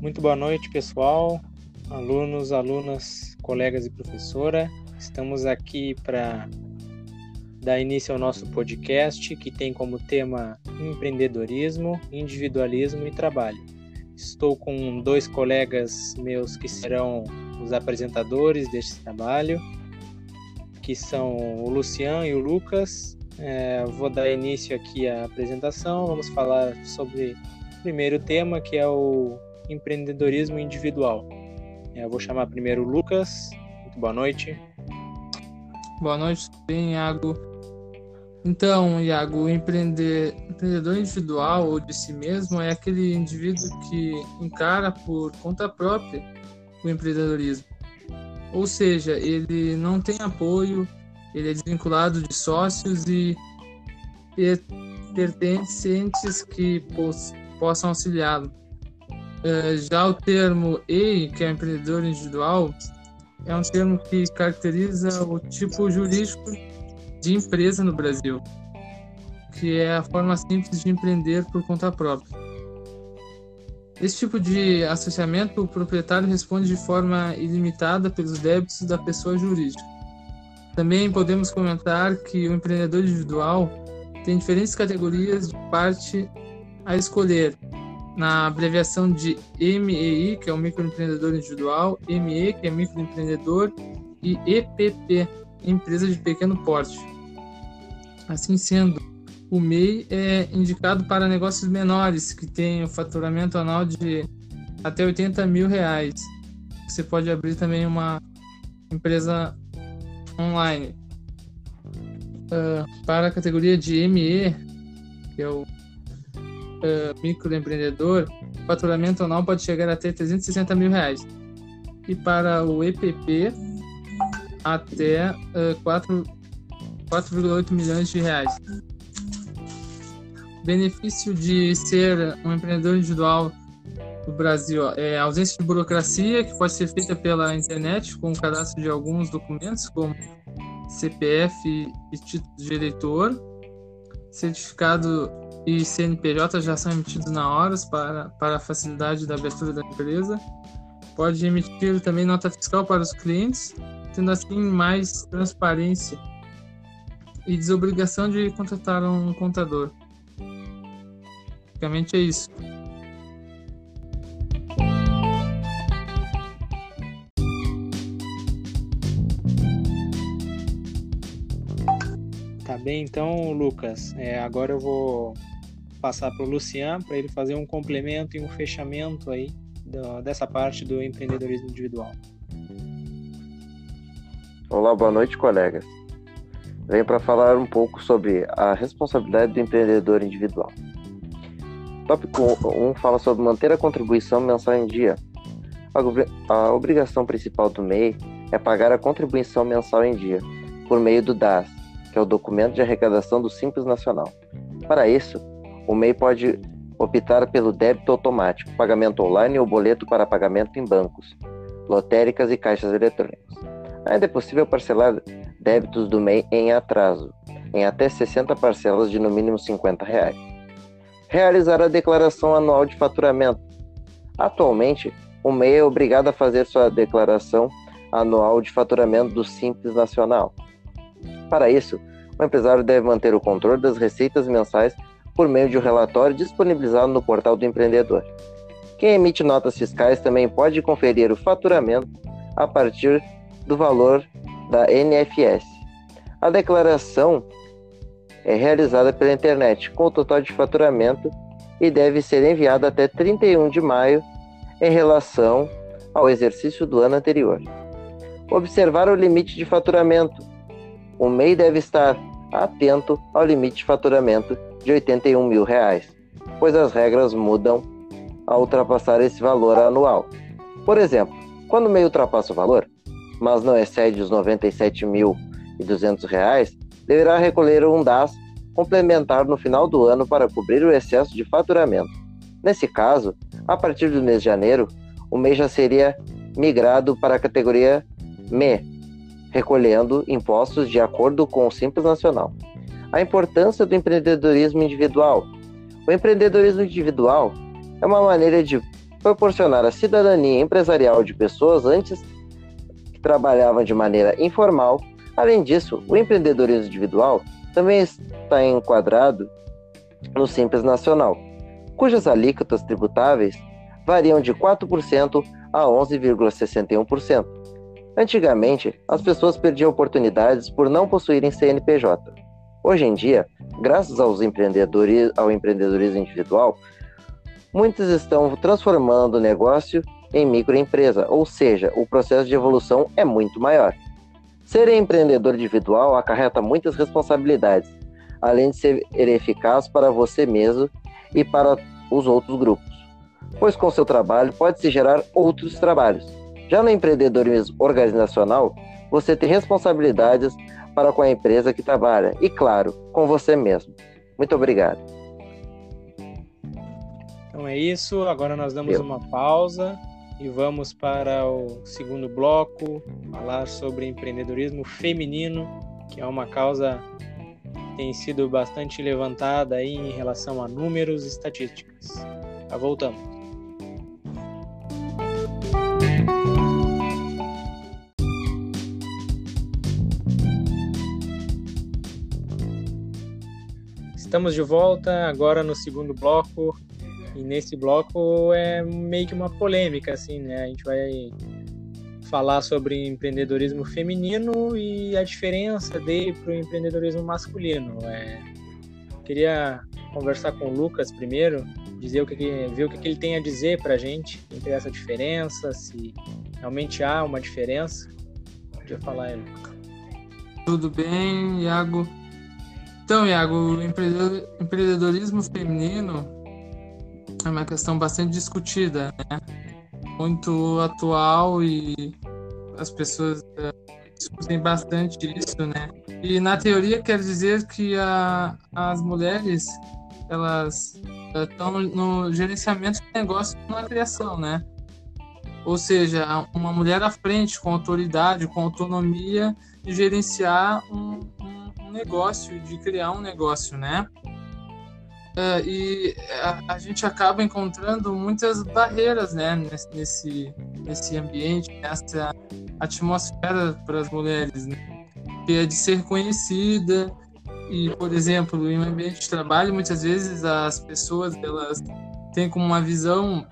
Muito boa noite, pessoal, alunos, alunas, colegas e professora. Estamos aqui para dar início ao nosso podcast, que tem como tema empreendedorismo, individualismo e trabalho. Estou com dois colegas meus que serão os apresentadores deste trabalho, que são o Luciano e o Lucas. É, vou dar início aqui à apresentação. Vamos falar sobre o primeiro tema, que é o empreendedorismo individual. É, eu vou chamar primeiro o Lucas. Muito boa noite. Boa noite, bem, Iago. Então, Iago, empreender, empreendedor individual ou de si mesmo é aquele indivíduo que encara por conta própria o empreendedorismo. Ou seja, ele não tem apoio, ele é desvinculado de sócios e pertencentes que possam auxiliá-lo. É, já o termo EI, que é empreendedor individual, é um termo que caracteriza o tipo jurídico de empresa no Brasil, que é a forma simples de empreender por conta própria. Esse tipo de associamento, o proprietário responde de forma ilimitada pelos débitos da pessoa jurídica. Também podemos comentar que o empreendedor individual tem diferentes categorias de parte a escolher, na abreviação de MEI, que é o microempreendedor individual, ME, que é microempreendedor, e EPP, empresa de pequeno porte. Assim sendo, o MEI é indicado para negócios menores que têm o faturamento anual de até 80 mil reais. Você pode abrir também uma empresa online. Uh, para a categoria de ME, que é o uh, microempreendedor, o faturamento anual pode chegar até 360 mil reais. E para o EPP, até uh, 4,8 milhões de reais. O benefício de ser um empreendedor individual no Brasil é a ausência de burocracia, que pode ser feita pela internet com o cadastro de alguns documentos, como CPF e título de eleitor, certificado e CNPJ já são emitidos na hora para, para a facilidade da abertura da empresa. Pode emitir também nota fiscal para os clientes, tendo assim mais transparência e desobrigação de contratar um contador. Basicamente é isso. Tá bem, então, Lucas. É, agora eu vou passar para o Lucian para ele fazer um complemento e um fechamento aí do, dessa parte do empreendedorismo individual. Olá, boa noite, colegas. Venho para falar um pouco sobre a responsabilidade do empreendedor individual. Tópico 1 fala sobre manter a contribuição mensal em dia. A obrigação principal do MEI é pagar a contribuição mensal em dia, por meio do DAS, que é o Documento de Arrecadação do Simples Nacional. Para isso, o MEI pode optar pelo débito automático, pagamento online ou boleto para pagamento em bancos, lotéricas e caixas eletrônicas. Ainda é possível parcelar débitos do MEI em atraso, em até 60 parcelas de no mínimo 50 reais. Realizar a declaração anual de faturamento. Atualmente, o MEI é obrigado a fazer sua declaração anual de faturamento do Simples Nacional. Para isso, o empresário deve manter o controle das receitas mensais por meio de um relatório disponibilizado no portal do empreendedor. Quem emite notas fiscais também pode conferir o faturamento a partir do valor da NFS. A declaração é realizada pela internet com o total de faturamento e deve ser enviada até 31 de maio em relação ao exercício do ano anterior. Observar o limite de faturamento. O MEI deve estar atento ao limite de faturamento de 81 mil reais, pois as regras mudam ao ultrapassar esse valor anual. Por exemplo, quando o MEI ultrapassa o valor, mas não excede os 97.200 reais, deverá recolher um DAS complementar no final do ano para cobrir o excesso de faturamento. Nesse caso, a partir do mês de janeiro, o MEI já seria migrado para a categoria ME, recolhendo impostos de acordo com o Simples Nacional. A importância do empreendedorismo individual. O empreendedorismo individual é uma maneira de proporcionar a cidadania empresarial de pessoas antes que trabalhavam de maneira informal. Além disso, o empreendedorismo individual também está enquadrado no Simples Nacional, cujas alíquotas tributáveis variam de 4% a 11,61%. Antigamente, as pessoas perdiam oportunidades por não possuírem CNPJ. Hoje em dia, graças aos empreendedores, ao empreendedorismo individual, muitos estão transformando o negócio em microempresa, ou seja, o processo de evolução é muito maior. Ser empreendedor individual acarreta muitas responsabilidades, além de ser eficaz para você mesmo e para os outros grupos, pois com seu trabalho pode-se gerar outros trabalhos. Já no empreendedorismo organizacional, você tem responsabilidades para com a empresa que trabalha e, claro, com você mesmo. Muito obrigado. Então é isso. Agora nós damos Eu. uma pausa e vamos para o segundo bloco falar sobre empreendedorismo feminino, que é uma causa que tem sido bastante levantada aí em relação a números e estatísticas. Já voltamos. Estamos de volta agora no segundo bloco e nesse bloco é meio que uma polêmica assim, né? A gente vai falar sobre empreendedorismo feminino e a diferença dele para o empreendedorismo masculino. É, queria conversar com o Lucas primeiro, dizer o que, ver o que, ele tem a dizer para a gente entre essa diferença, se realmente há uma diferença. Podia falar Lucas. Tudo bem, Iago? Então, Iago, o empreendedorismo feminino é uma questão bastante discutida, né? Muito atual e as pessoas uh, discutem bastante isso, né? E na teoria quer dizer que a, as mulheres elas estão uh, no gerenciamento de negócio na criação, né? Ou seja, uma mulher à frente, com autoridade, com autonomia de gerenciar um, um negócio, de criar um negócio, né? Uh, e a, a, gente acaba encontrando muitas barreiras, né, nesse, nesse ambiente, nessa atmosfera para as mulheres, né? que é de ser conhecida e, por exemplo, em um ambiente de trabalho, muitas vezes as pessoas elas têm como uma visão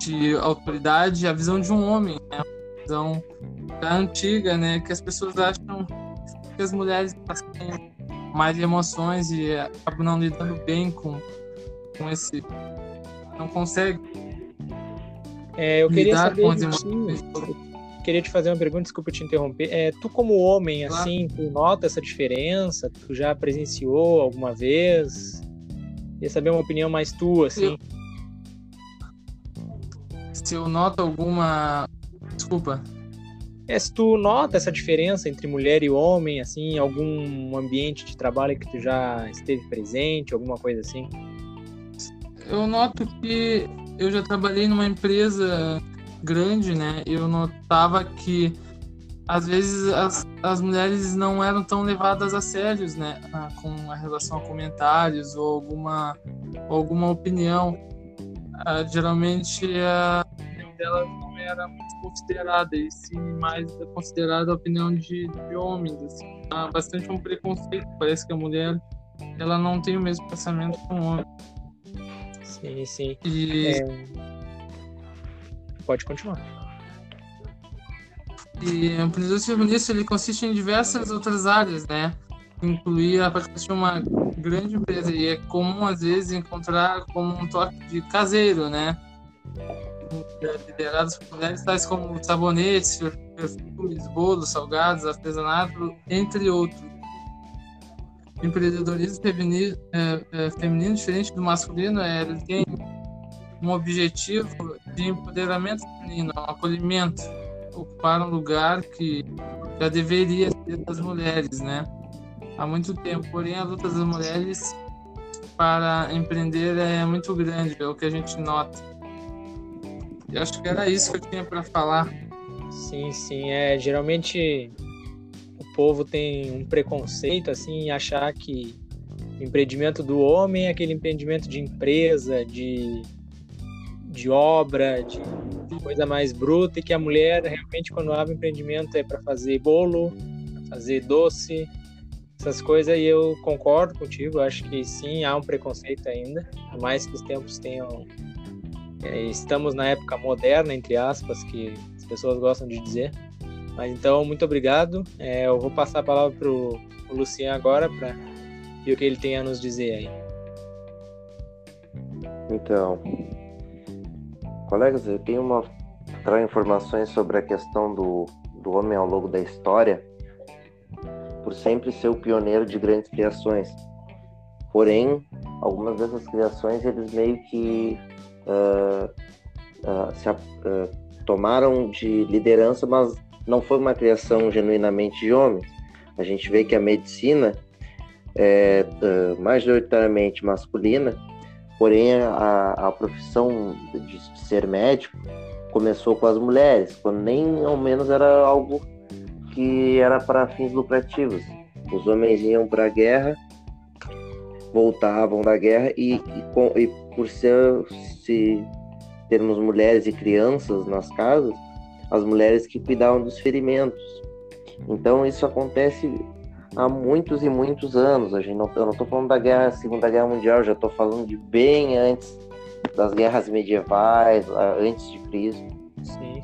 de autoridade a visão de um homem, né? a visão da antiga, né, que as pessoas acham que as mulheres têm mais emoções e acabam não lidando bem com, com esse. Não consegue. É, eu queria saber. Com. Queria te fazer uma pergunta, desculpa te interromper. É, tu, como homem, claro. assim, tu nota essa diferença? Tu já presenciou alguma vez? Queria saber uma opinião mais tua, assim. Se eu noto alguma. Desculpa, é se tu nota essa diferença entre mulher e homem, assim, algum ambiente de trabalho que tu já esteve presente, alguma coisa assim? Eu noto que eu já trabalhei numa empresa grande, né? Eu notava que às vezes as, as mulheres não eram tão levadas a sérios, né? Com a relação a comentários ou alguma, alguma opinião. Uh, geralmente a dela não era muito considerada, e sim mais considerada a opinião de, de homens. Assim. Há bastante um preconceito, parece que a mulher ela não tem o mesmo pensamento que o homem. Sim, sim. E... É... Pode continuar. E o empreendedorismo feminista ele consiste em diversas outras áreas, né? Incluir a participação de uma grande empresa e é comum às vezes encontrar como um toque de caseiro, né? Lideradas por mulheres, tais como sabonetes, perfumes, bolos, salgados, artesanato, entre outros. O empreendedorismo feminino, é, é, feminino, diferente do masculino, é, ele tem um objetivo de empoderamento feminino, um acolhimento, ocupar um lugar que já deveria ser das mulheres, né? Há muito tempo. Porém, a luta das mulheres para empreender é muito grande, é o que a gente nota. E acho que era isso que eu tinha para falar. Sim, sim. É, geralmente o povo tem um preconceito assim em achar que empreendimento do homem é aquele empreendimento de empresa, de de obra, de coisa mais bruta, e que a mulher realmente, quando abre empreendimento, é para fazer bolo, fazer doce, essas coisas, e eu concordo contigo, acho que sim, há um preconceito ainda, por mais que os tempos tenham. É, estamos na época moderna, entre aspas, que as pessoas gostam de dizer. Mas então, muito obrigado. É, eu vou passar a palavra para o Luciano agora para ver o que ele tem a nos dizer aí. Então, colegas, eu tenho uma trago informações sobre a questão do, do homem ao longo da história, por sempre ser o pioneiro de grandes criações. Porém, algumas dessas criações eles meio que uh, se, uh, tomaram de liderança, mas não foi uma criação genuinamente de homens. A gente vê que a medicina é majoritariamente masculina Porém, a, a profissão de ser médico começou com as mulheres, quando nem ao menos era algo que era para fins lucrativos. Os homens iam para a guerra, voltavam da guerra e, e, e por ser, se termos mulheres e crianças nas casas, as mulheres que cuidavam dos ferimentos. Então isso acontece há muitos e muitos anos. A gente não, eu não estou falando da guerra, Segunda Guerra Mundial, já estou falando de bem antes das guerras medievais, antes de Cristo. Sim.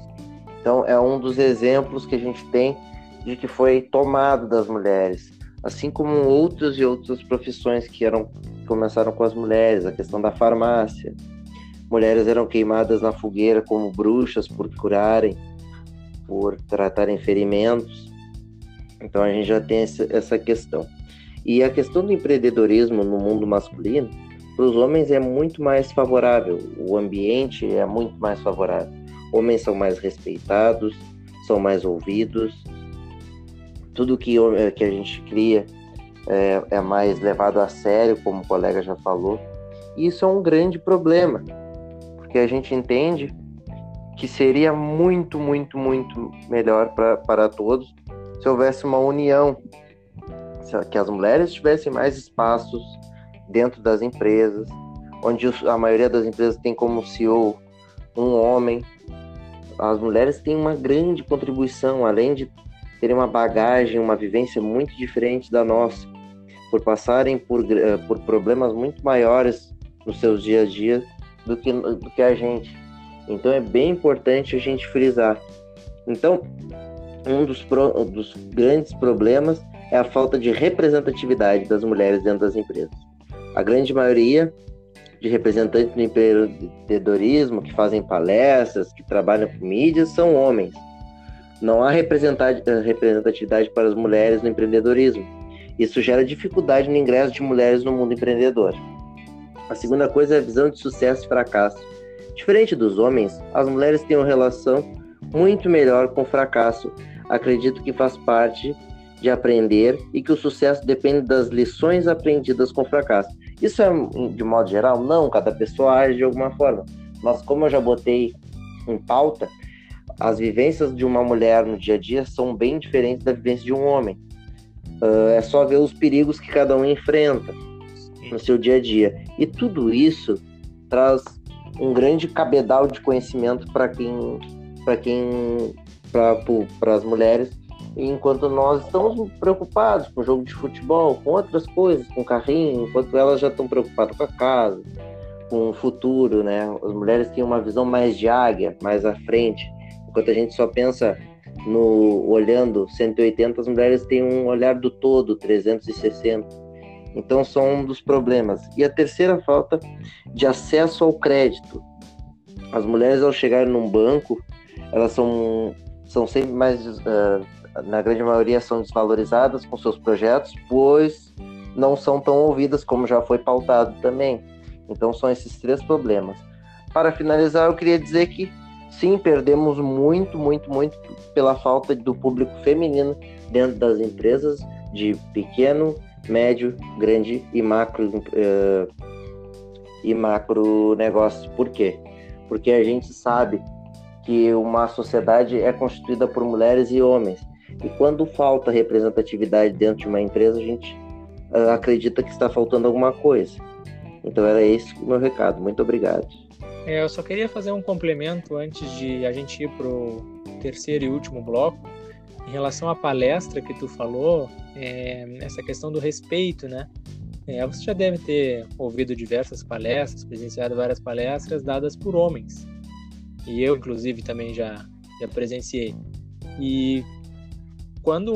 Então é um dos exemplos que a gente tem de que foi tomado das mulheres, assim como outras e outras profissões que eram começaram com as mulheres, a questão da farmácia. Mulheres eram queimadas na fogueira como bruxas por curarem, por tratarem ferimentos. Então a gente já tem essa questão. E a questão do empreendedorismo no mundo masculino, para os homens é muito mais favorável, o ambiente é muito mais favorável. Homens são mais respeitados, são mais ouvidos, tudo que, que a gente cria é, é mais levado a sério, como o colega já falou. Isso é um grande problema, porque a gente entende que seria muito, muito, muito melhor para todos se houvesse uma união, que as mulheres tivessem mais espaços dentro das empresas, onde a maioria das empresas tem como CEO um homem. As mulheres têm uma grande contribuição, além de terem uma bagagem, uma vivência muito diferente da nossa, por passarem por, eh, por problemas muito maiores nos seus dias a dia do que, do que a gente. Então é bem importante a gente frisar. Então, um dos, pro, dos grandes problemas é a falta de representatividade das mulheres dentro das empresas. A grande maioria de representantes do empreendedorismo que fazem palestras, que trabalham com mídias, são homens. Não há representatividade para as mulheres no empreendedorismo. Isso gera dificuldade no ingresso de mulheres no mundo empreendedor. A segunda coisa é a visão de sucesso e fracasso. Diferente dos homens, as mulheres têm uma relação muito melhor com o fracasso acredito que faz parte de aprender e que o sucesso depende das lições aprendidas com o fracasso. Isso é de modo geral? Não, cada pessoa age de alguma forma. Mas como eu já botei em pauta, as vivências de uma mulher no dia a dia são bem diferentes da vivência de um homem. Uh, é só ver os perigos que cada um enfrenta no seu dia a dia. E tudo isso traz um grande cabedal de conhecimento para quem, quem para as mulheres, enquanto nós estamos preocupados com jogo de futebol, com outras coisas, com carrinho, enquanto elas já estão preocupadas com a casa, com o futuro, né? As mulheres têm uma visão mais de águia, mais à frente, enquanto a gente só pensa no olhando 180, as mulheres têm um olhar do todo, 360. Então são um dos problemas. E a terceira falta de acesso ao crédito. As mulheres ao chegarem num banco, elas são são sempre mais, uh, na grande maioria, são desvalorizadas com seus projetos, pois não são tão ouvidas como já foi pautado também. Então são esses três problemas. Para finalizar, eu queria dizer que sim, perdemos muito, muito, muito pela falta do público feminino dentro das empresas de pequeno, médio, grande e macro uh, e macro negócios. Por quê? Porque a gente sabe que uma sociedade é constituída por mulheres e homens. E quando falta representatividade dentro de uma empresa, a gente uh, acredita que está faltando alguma coisa. Então era esse o meu recado. Muito obrigado. É, eu só queria fazer um complemento antes de a gente ir pro terceiro e último bloco. Em relação à palestra que tu falou, é, essa questão do respeito, né? É, você já deve ter ouvido diversas palestras, presenciado várias palestras dadas por homens. E eu, inclusive, também já, já presenciei. E quando,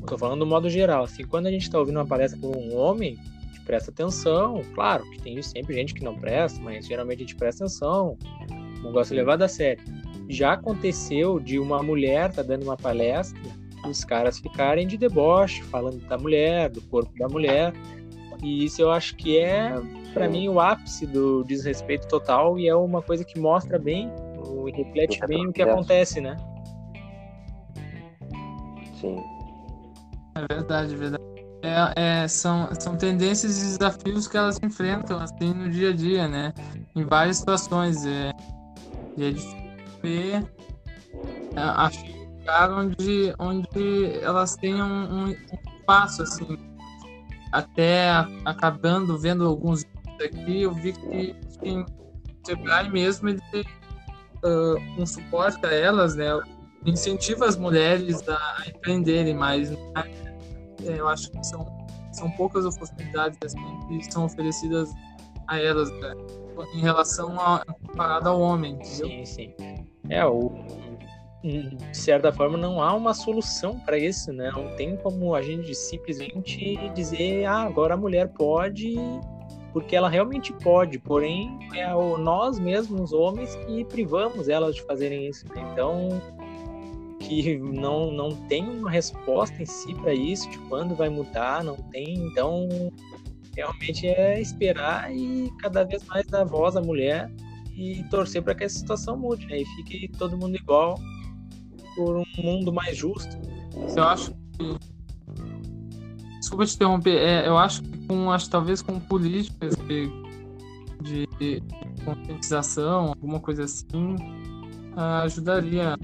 estou falando do modo geral, assim, quando a gente está ouvindo uma palestra por um homem, a gente presta atenção. Claro que tem sempre gente que não presta, mas geralmente a gente presta atenção, não gosta de levar da sério. Já aconteceu de uma mulher tá dando uma palestra, os caras ficarem de deboche, falando da mulher, do corpo da mulher. E isso eu acho que é, para mim, o ápice do desrespeito total e é uma coisa que mostra bem, e reflete bem o que acontece, né? Sim. É verdade, é verdade. É, é, são, são tendências e desafios que elas enfrentam assim no dia a dia, né? Em várias situações. É, e é difícil ver é, a lugar onde, onde elas tenham um, um espaço, assim. Até acabando vendo alguns aqui, eu vi que assim, o Sebrae mesmo ele tem uh, um suporte a elas, né? incentiva as mulheres a empreenderem mais. Né? É, eu acho que são, são poucas oportunidades assim, que são oferecidas a elas né? em relação a comparado ao homem. Entendeu? Sim, sim. É, o, de certa forma não há uma solução para isso, né? Não tem como a gente simplesmente dizer, ah, agora a mulher pode, porque ela realmente pode, porém é nós mesmos, homens, que privamos elas de fazerem isso. Né? Então, que não, não tem uma resposta em si para isso, de quando vai mudar, não tem. Então, realmente é esperar e cada vez mais dar voz à mulher e torcer para que essa situação mude, né? E fique todo mundo igual por um mundo mais justo. Eu acho que. Desculpa te interromper, é, eu acho que com, acho, talvez com políticas de, de, conscientização, alguma coisa assim, ajudaria,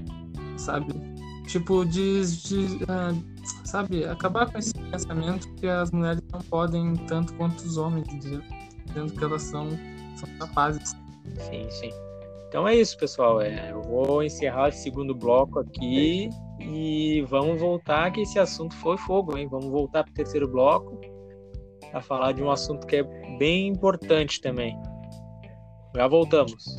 sabe? tipo, de, de uh, sabe, acabar com esse pensamento que as mulheres não podem tanto quanto os homens? Sendo que elas são, são capazes. Sim, sim. Então é isso, pessoal. É, eu vou encerrar esse segundo bloco aqui e vamos voltar que esse assunto foi fogo, hein? Vamos voltar para o terceiro bloco para falar de um assunto que é bem importante também. Já voltamos.